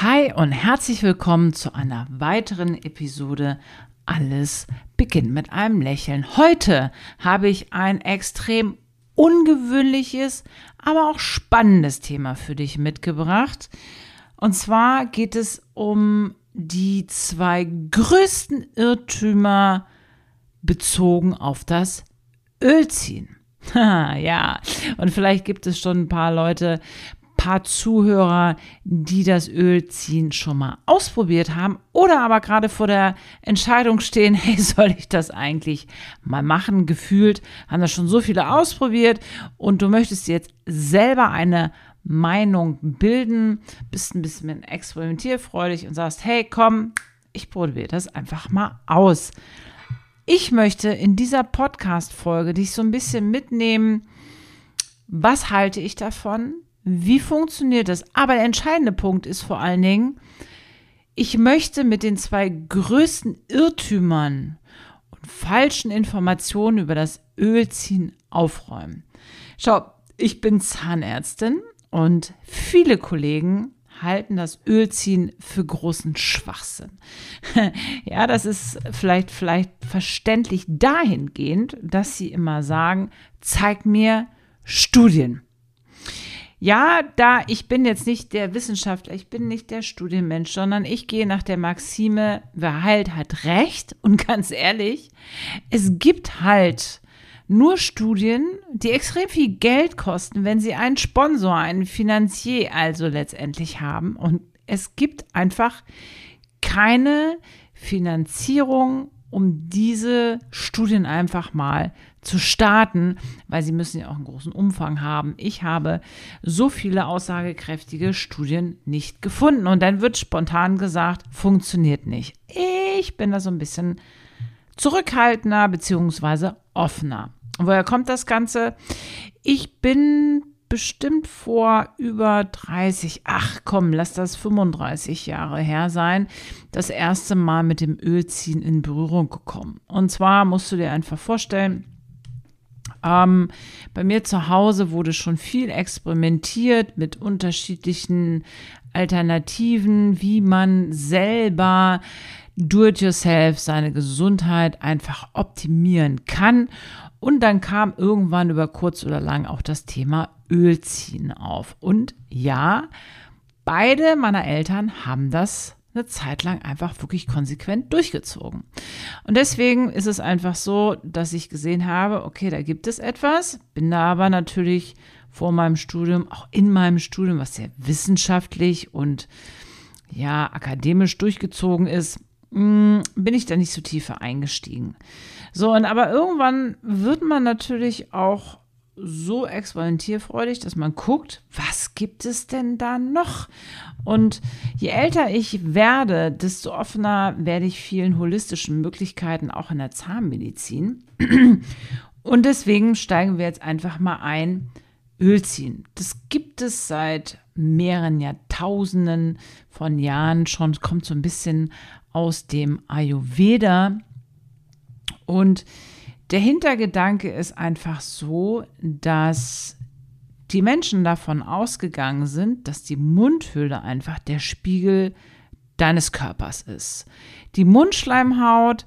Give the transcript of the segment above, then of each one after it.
Hi und herzlich willkommen zu einer weiteren Episode Alles beginnt mit einem Lächeln. Heute habe ich ein extrem ungewöhnliches, aber auch spannendes Thema für dich mitgebracht. Und zwar geht es um die zwei größten Irrtümer bezogen auf das Ölziehen. ja, und vielleicht gibt es schon ein paar Leute, paar Zuhörer, die das Ölziehen schon mal ausprobiert haben oder aber gerade vor der Entscheidung stehen, hey, soll ich das eigentlich mal machen? Gefühlt haben das schon so viele ausprobiert und du möchtest jetzt selber eine Meinung bilden, bist ein bisschen experimentierfreudig und sagst, hey, komm, ich probiere das einfach mal aus. Ich möchte in dieser Podcast-Folge dich so ein bisschen mitnehmen, was halte ich davon? Wie funktioniert das? Aber der entscheidende Punkt ist vor allen Dingen, ich möchte mit den zwei größten Irrtümern und falschen Informationen über das Ölziehen aufräumen. Schau, ich bin Zahnärztin und viele Kollegen halten das Ölziehen für großen Schwachsinn. ja, das ist vielleicht, vielleicht verständlich dahingehend, dass sie immer sagen, zeig mir Studien. Ja, da ich bin jetzt nicht der Wissenschaftler, ich bin nicht der Studienmensch, sondern ich gehe nach der Maxime, wer halt hat recht. Und ganz ehrlich, es gibt halt nur Studien, die extrem viel Geld kosten, wenn sie einen Sponsor, einen Finanzier also letztendlich haben. Und es gibt einfach keine Finanzierung, um diese Studien einfach mal zu starten, weil sie müssen ja auch einen großen Umfang haben. Ich habe so viele aussagekräftige Studien nicht gefunden. Und dann wird spontan gesagt, funktioniert nicht. Ich bin da so ein bisschen zurückhaltender bzw. offener. Woher kommt das Ganze? Ich bin bestimmt vor über 30, ach komm, lass das 35 Jahre her sein, das erste Mal mit dem Ölziehen in Berührung gekommen. Und zwar musst du dir einfach vorstellen, ähm, bei mir zu Hause wurde schon viel experimentiert mit unterschiedlichen Alternativen, wie man selber do-it-yourself seine Gesundheit einfach optimieren kann. Und dann kam irgendwann über kurz oder lang auch das Thema Ölziehen auf. Und ja, beide meiner Eltern haben das eine Zeit lang einfach wirklich konsequent durchgezogen. Und deswegen ist es einfach so, dass ich gesehen habe, okay, da gibt es etwas, bin da aber natürlich vor meinem Studium, auch in meinem Studium, was sehr wissenschaftlich und ja, akademisch durchgezogen ist, hm, bin ich da nicht so tiefer eingestiegen. So, und aber irgendwann wird man natürlich auch so experimentierfreudig, dass man guckt, was gibt es denn da noch? Und je älter ich werde, desto offener werde ich vielen holistischen Möglichkeiten auch in der Zahnmedizin. Und deswegen steigen wir jetzt einfach mal ein. Ölziehen. Das gibt es seit mehreren Jahrtausenden von Jahren schon. Kommt so ein bisschen aus dem Ayurveda. Und der Hintergedanke ist einfach so, dass die Menschen davon ausgegangen sind, dass die Mundhöhle einfach der Spiegel deines Körpers ist. Die Mundschleimhaut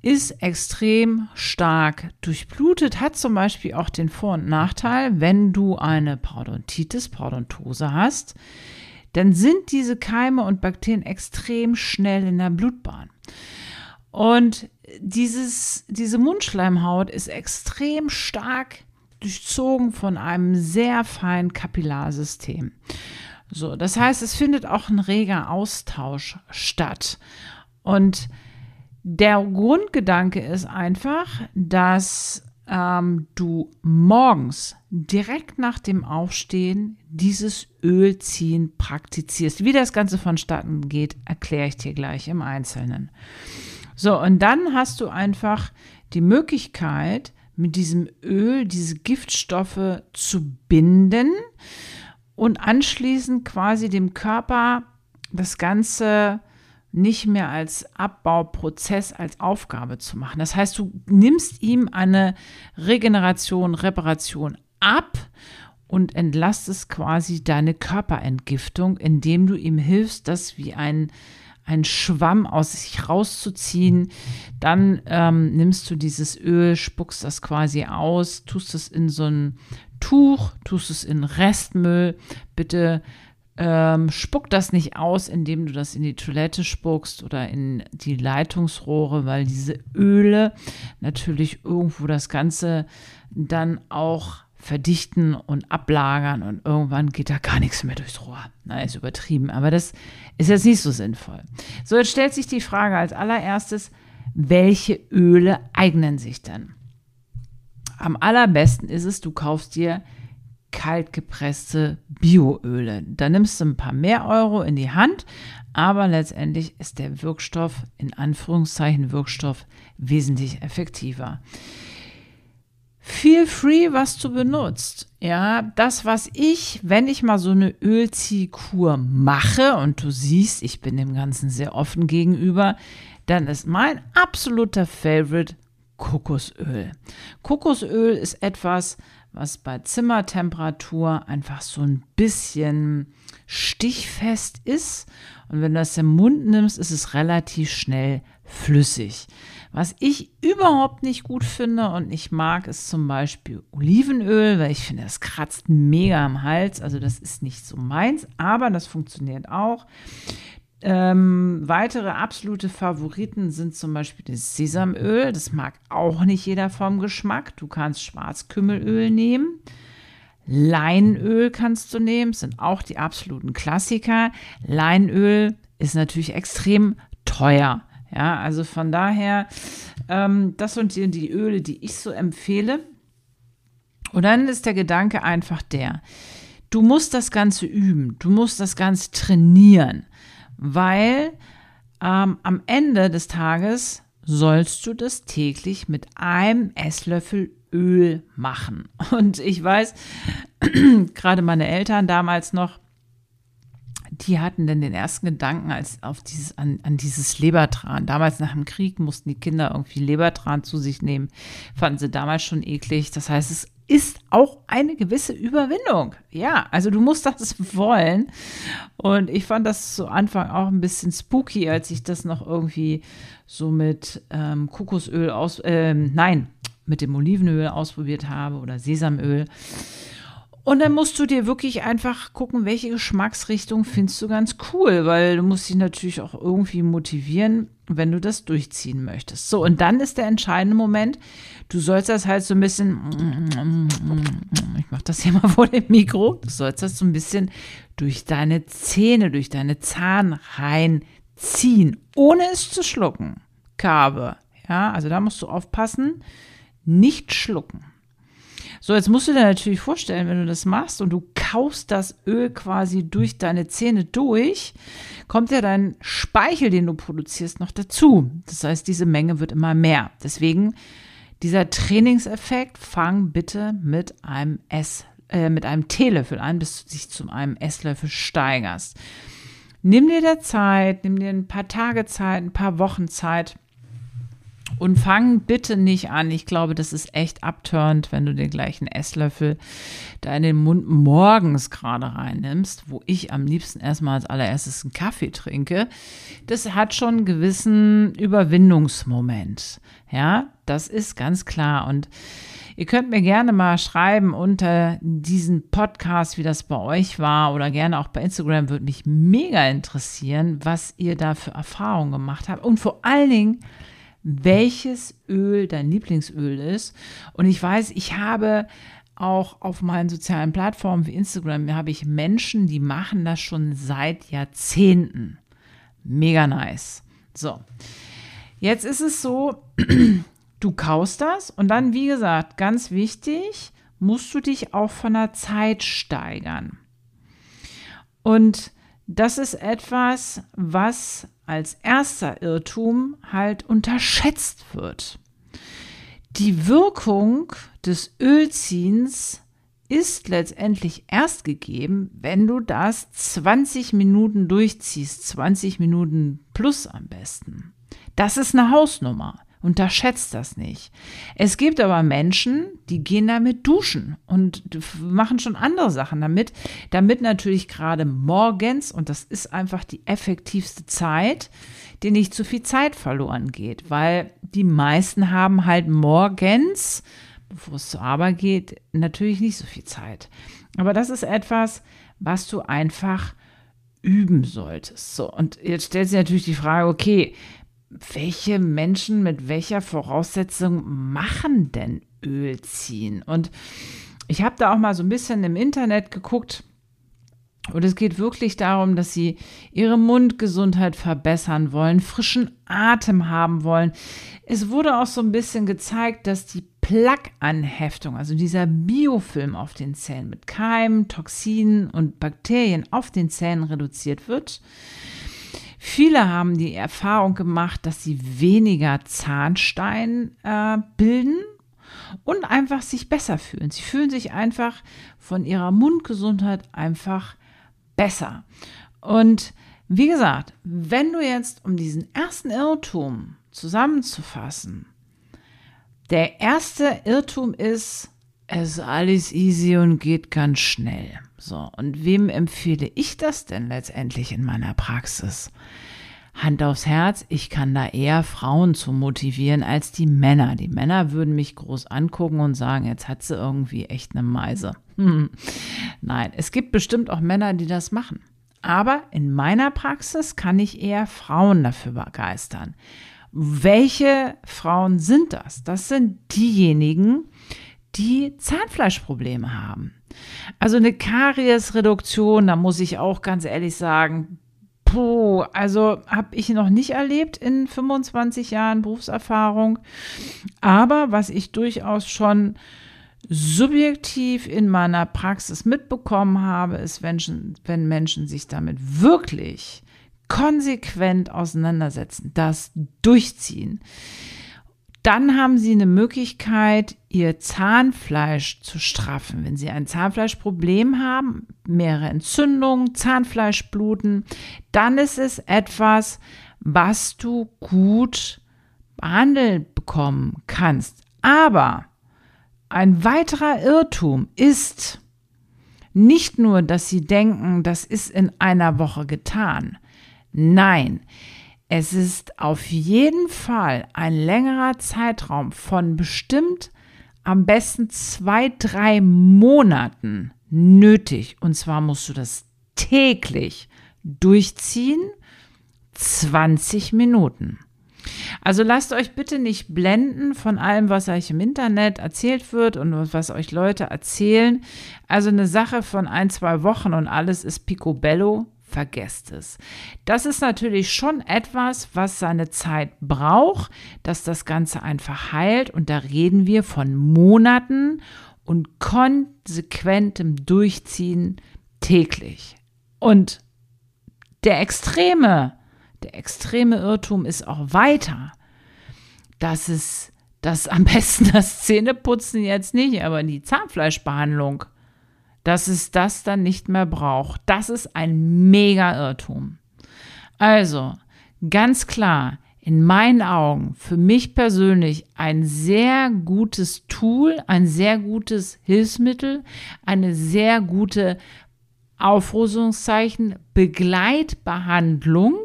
ist extrem stark durchblutet, hat zum Beispiel auch den Vor- und Nachteil, wenn du eine Parodontitis, Parodontose hast, dann sind diese Keime und Bakterien extrem schnell in der Blutbahn. Und dieses, diese Mundschleimhaut ist extrem stark durchzogen von einem sehr feinen Kapillarsystem. So, das heißt, es findet auch ein reger Austausch statt. Und der Grundgedanke ist einfach, dass ähm, du morgens direkt nach dem Aufstehen dieses Ölziehen praktizierst. Wie das Ganze vonstatten geht, erkläre ich dir gleich im Einzelnen. So, und dann hast du einfach die Möglichkeit, mit diesem Öl diese Giftstoffe zu binden und anschließend quasi dem Körper das Ganze nicht mehr als Abbauprozess, als Aufgabe zu machen. Das heißt, du nimmst ihm eine Regeneration, Reparation ab und entlastest quasi deine Körperentgiftung, indem du ihm hilfst, das wie ein, ein Schwamm aus sich rauszuziehen. Dann ähm, nimmst du dieses Öl, spuckst das quasi aus, tust es in so ein Tuch, tust es in Restmüll. Bitte ähm, spuck das nicht aus, indem du das in die Toilette spuckst oder in die Leitungsrohre, weil diese Öle natürlich irgendwo das Ganze dann auch verdichten und ablagern und irgendwann geht da gar nichts mehr durchs Rohr. Na, ist übertrieben, aber das ist jetzt nicht so sinnvoll. So, jetzt stellt sich die Frage als allererstes, welche Öle eignen sich denn? Am allerbesten ist es, du kaufst dir kaltgepresste Bioöle. Da nimmst du ein paar mehr Euro in die Hand, aber letztendlich ist der Wirkstoff, in Anführungszeichen Wirkstoff, wesentlich effektiver. Feel free, was du benutzt. Ja, das, was ich, wenn ich mal so eine Ölziehkur mache und du siehst, ich bin dem Ganzen sehr offen gegenüber, dann ist mein absoluter Favorite Kokosöl. Kokosöl ist etwas, was bei Zimmertemperatur einfach so ein bisschen stichfest ist. Und wenn du das im Mund nimmst, ist es relativ schnell flüssig. Was ich überhaupt nicht gut finde und nicht mag, ist zum Beispiel Olivenöl, weil ich finde, das kratzt mega am Hals. Also das ist nicht so meins, aber das funktioniert auch. Ähm, weitere absolute Favoriten sind zum Beispiel das Sesamöl. Das mag auch nicht jeder vom Geschmack. Du kannst Schwarzkümmelöl nehmen. Leinöl kannst du nehmen, sind auch die absoluten Klassiker. Leinöl ist natürlich extrem teuer. Ja, also von daher, ähm, das sind die, die Öle, die ich so empfehle. Und dann ist der Gedanke einfach der, du musst das Ganze üben, du musst das Ganze trainieren weil ähm, am Ende des Tages sollst du das täglich mit einem Esslöffel Öl machen. Und ich weiß, gerade meine Eltern damals noch, die hatten dann den ersten Gedanken als auf dieses, an, an dieses Lebertran. Damals nach dem Krieg mussten die Kinder irgendwie Lebertran zu sich nehmen. Fanden sie damals schon eklig. Das heißt, es ist auch eine gewisse Überwindung. Ja, also du musst das wollen. Und ich fand das zu Anfang auch ein bisschen spooky, als ich das noch irgendwie so mit ähm, Kokosöl aus, ähm, nein, mit dem Olivenöl ausprobiert habe oder Sesamöl. Und dann musst du dir wirklich einfach gucken, welche Geschmacksrichtung findest du ganz cool, weil du musst dich natürlich auch irgendwie motivieren, wenn du das durchziehen möchtest. So, und dann ist der entscheidende Moment, du sollst das halt so ein bisschen, ich mache das hier mal vor dem Mikro, du sollst das so ein bisschen durch deine Zähne, durch deine Zahnreihen ziehen, ohne es zu schlucken. Kabe, ja, also da musst du aufpassen, nicht schlucken. So, jetzt musst du dir natürlich vorstellen, wenn du das machst und du kaust das Öl quasi durch deine Zähne durch, kommt ja dein Speichel, den du produzierst, noch dazu. Das heißt, diese Menge wird immer mehr. Deswegen dieser Trainingseffekt, fang bitte mit einem Ess, äh, mit einem Teelöffel an, bis du dich zu einem Esslöffel steigerst. Nimm dir der Zeit, nimm dir ein paar Tage Zeit, ein paar Wochen Zeit und fang bitte nicht an. Ich glaube, das ist echt abturnt, wenn du den gleichen Esslöffel da in den Mund morgens gerade reinnimmst, wo ich am liebsten erstmal als allererstes einen Kaffee trinke. Das hat schon einen gewissen Überwindungsmoment. Ja, das ist ganz klar. Und Ihr könnt mir gerne mal schreiben unter diesen Podcast, wie das bei euch war oder gerne auch bei Instagram, würde mich mega interessieren, was ihr da für Erfahrungen gemacht habt und vor allen Dingen, welches Öl dein Lieblingsöl ist. Und ich weiß, ich habe auch auf meinen sozialen Plattformen wie Instagram habe ich Menschen, die machen das schon seit Jahrzehnten. Mega nice. So. Jetzt ist es so, du kaust das und dann, wie gesagt, ganz wichtig, musst du dich auch von der Zeit steigern. Und das ist etwas, was als erster Irrtum halt unterschätzt wird. Die Wirkung des Ölziehens ist letztendlich erst gegeben, wenn du das 20 Minuten durchziehst, 20 Minuten plus am besten. Das ist eine Hausnummer. Unterschätzt das nicht. Es gibt aber Menschen, die gehen damit duschen und machen schon andere Sachen damit, damit natürlich gerade morgens, und das ist einfach die effektivste Zeit, die nicht zu viel Zeit verloren geht, weil die meisten haben halt morgens, bevor es zur Arbeit geht, natürlich nicht so viel Zeit. Aber das ist etwas, was du einfach üben solltest. So, und jetzt stellt sich natürlich die Frage, okay, welche Menschen mit welcher Voraussetzung machen denn Öl ziehen? Und ich habe da auch mal so ein bisschen im Internet geguckt. Und es geht wirklich darum, dass sie ihre Mundgesundheit verbessern wollen, frischen Atem haben wollen. Es wurde auch so ein bisschen gezeigt, dass die Plaque-Anheftung, also dieser Biofilm auf den Zähnen mit Keimen, Toxinen und Bakterien auf den Zähnen reduziert wird. Viele haben die Erfahrung gemacht, dass sie weniger Zahnstein äh, bilden und einfach sich besser fühlen. Sie fühlen sich einfach von ihrer Mundgesundheit einfach besser. Und wie gesagt, wenn du jetzt, um diesen ersten Irrtum zusammenzufassen, der erste Irrtum ist, es ist alles easy und geht ganz schnell. So, und wem empfehle ich das denn letztendlich in meiner Praxis? Hand aufs Herz, ich kann da eher Frauen zu motivieren als die Männer. Die Männer würden mich groß angucken und sagen, jetzt hat sie irgendwie echt eine Meise. Hm. Nein, es gibt bestimmt auch Männer, die das machen. Aber in meiner Praxis kann ich eher Frauen dafür begeistern. Welche Frauen sind das? Das sind diejenigen, die Zahnfleischprobleme haben. Also eine Kariesreduktion, da muss ich auch ganz ehrlich sagen, puh, also habe ich noch nicht erlebt in 25 Jahren Berufserfahrung. Aber was ich durchaus schon subjektiv in meiner Praxis mitbekommen habe, ist, wenn, wenn Menschen sich damit wirklich konsequent auseinandersetzen, das durchziehen dann haben Sie eine Möglichkeit, Ihr Zahnfleisch zu straffen. Wenn Sie ein Zahnfleischproblem haben, mehrere Entzündungen, Zahnfleischbluten, dann ist es etwas, was du gut behandelt bekommen kannst. Aber ein weiterer Irrtum ist nicht nur, dass Sie denken, das ist in einer Woche getan. Nein, es ist auf jeden Fall ein längerer Zeitraum von bestimmt am besten zwei, drei Monaten nötig. Und zwar musst du das täglich durchziehen, 20 Minuten. Also lasst euch bitte nicht blenden von allem, was euch im Internet erzählt wird und was euch Leute erzählen. Also eine Sache von ein, zwei Wochen und alles ist picobello vergesst es. Das ist natürlich schon etwas, was seine Zeit braucht, dass das Ganze einfach heilt. Und da reden wir von Monaten und konsequentem Durchziehen täglich. Und der extreme, der extreme Irrtum ist auch weiter, dass es, dass am besten das Zähneputzen jetzt nicht, aber die Zahnfleischbehandlung dass es das dann nicht mehr braucht. Das ist ein Mega-Irrtum. Also, ganz klar, in meinen Augen für mich persönlich ein sehr gutes Tool, ein sehr gutes Hilfsmittel, eine sehr gute Aufrüstungszeichen, Begleitbehandlung,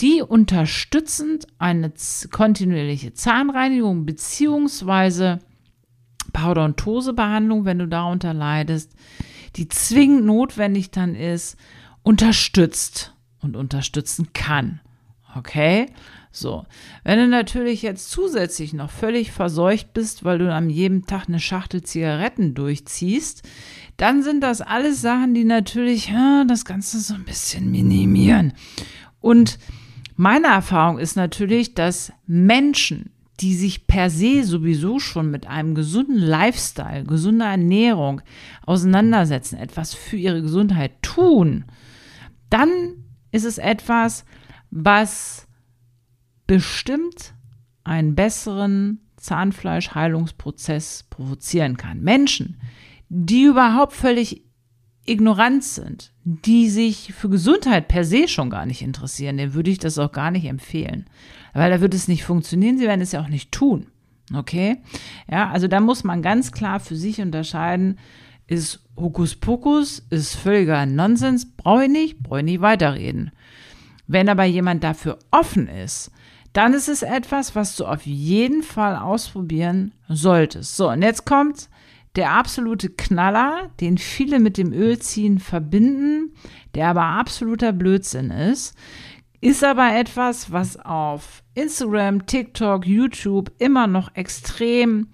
die unterstützend eine kontinuierliche Zahnreinigung beziehungsweise Parodontosebehandlung, wenn du darunter leidest, die zwingend notwendig dann ist, unterstützt und unterstützen kann. Okay? So. Wenn du natürlich jetzt zusätzlich noch völlig verseucht bist, weil du am jedem Tag eine Schachtel Zigaretten durchziehst, dann sind das alles Sachen, die natürlich ja, das Ganze so ein bisschen minimieren. Und meine Erfahrung ist natürlich, dass Menschen, die sich per se sowieso schon mit einem gesunden Lifestyle, gesunder Ernährung auseinandersetzen, etwas für ihre Gesundheit tun, dann ist es etwas, was bestimmt einen besseren Zahnfleischheilungsprozess provozieren kann. Menschen, die überhaupt völlig ignorant sind, die sich für Gesundheit per se schon gar nicht interessieren, denen würde ich das auch gar nicht empfehlen. Weil da wird es nicht funktionieren, sie werden es ja auch nicht tun. Okay? Ja, also da muss man ganz klar für sich unterscheiden, ist Hokuspokus, ist völliger Nonsens, brauche ich nicht, brauche ich nicht weiterreden. Wenn aber jemand dafür offen ist, dann ist es etwas, was du auf jeden Fall ausprobieren solltest. So, und jetzt kommt der absolute Knaller, den viele mit dem Ölziehen verbinden, der aber absoluter Blödsinn ist, ist aber etwas, was auf Instagram, TikTok, YouTube immer noch extrem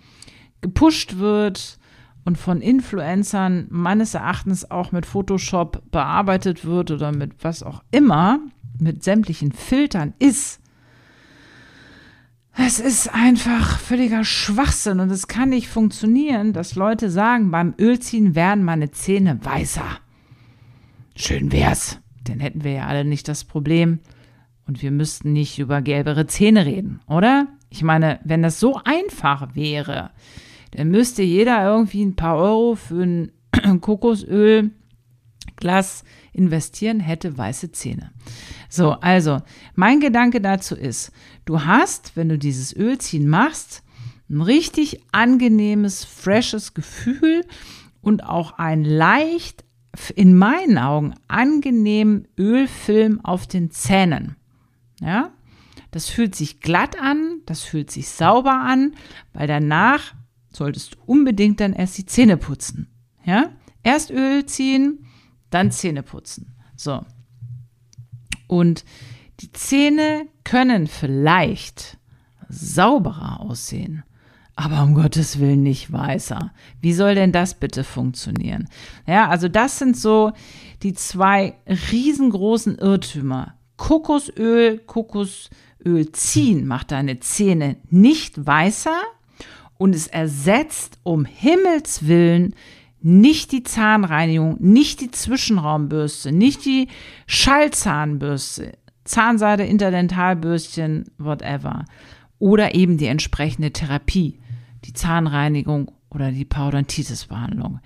gepusht wird und von Influencern meines Erachtens auch mit Photoshop bearbeitet wird oder mit was auch immer, mit sämtlichen Filtern ist, es ist einfach völliger Schwachsinn und es kann nicht funktionieren, dass Leute sagen, beim Ölziehen werden meine Zähne weißer. Schön wär's, dann hätten wir ja alle nicht das Problem und wir müssten nicht über gelbere Zähne reden, oder? Ich meine, wenn das so einfach wäre, dann müsste jeder irgendwie ein paar Euro für ein Kokosölglas investieren, hätte weiße Zähne. So, also, mein Gedanke dazu ist, du hast, wenn du dieses Ölziehen machst, ein richtig angenehmes, freshes Gefühl und auch ein leicht, in meinen Augen, angenehmen Ölfilm auf den Zähnen. Ja, das fühlt sich glatt an, das fühlt sich sauber an, weil danach solltest du unbedingt dann erst die Zähne putzen. Ja, erst Öl ziehen, dann Zähne putzen. So. Und die Zähne können vielleicht sauberer aussehen, aber um Gottes Willen nicht weißer. Wie soll denn das bitte funktionieren? Ja, also das sind so die zwei riesengroßen Irrtümer. Kokosöl, Kokosöl ziehen macht deine Zähne nicht weißer und es ersetzt um Himmels Willen nicht die Zahnreinigung, nicht die Zwischenraumbürste, nicht die Schallzahnbürste, Zahnseide, Interdentalbürstchen, whatever. Oder eben die entsprechende Therapie, die Zahnreinigung oder die Parodontitis-Behandlung.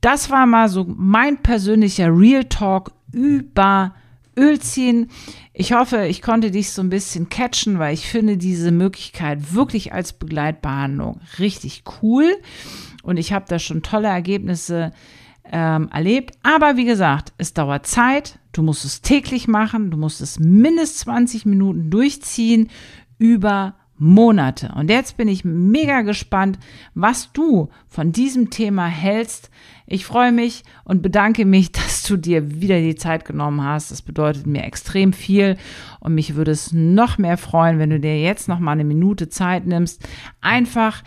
Das war mal so mein persönlicher Real Talk über Ölziehen. Ich hoffe, ich konnte dich so ein bisschen catchen, weil ich finde diese Möglichkeit wirklich als Begleitbehandlung richtig cool und ich habe da schon tolle Ergebnisse ähm, erlebt. Aber wie gesagt, es dauert Zeit. Du musst es täglich machen. Du musst es mindestens 20 Minuten durchziehen über Monate. Und jetzt bin ich mega gespannt, was du von diesem Thema hältst. Ich freue mich und bedanke mich, dass du dir wieder die Zeit genommen hast. Das bedeutet mir extrem viel und mich würde es noch mehr freuen, wenn du dir jetzt noch mal eine Minute Zeit nimmst, einfach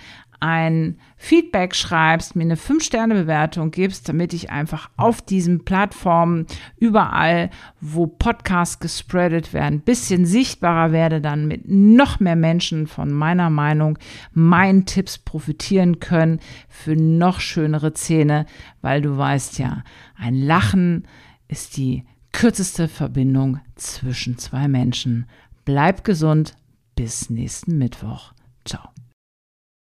ein Feedback schreibst, mir eine 5-Sterne-Bewertung gibst, damit ich einfach auf diesen Plattformen überall, wo Podcasts gespreadet werden, ein bisschen sichtbarer werde, dann mit noch mehr Menschen von meiner Meinung, meinen Tipps profitieren können für noch schönere Zähne, weil du weißt ja, ein Lachen ist die kürzeste Verbindung zwischen zwei Menschen. Bleib gesund, bis nächsten Mittwoch. Ciao.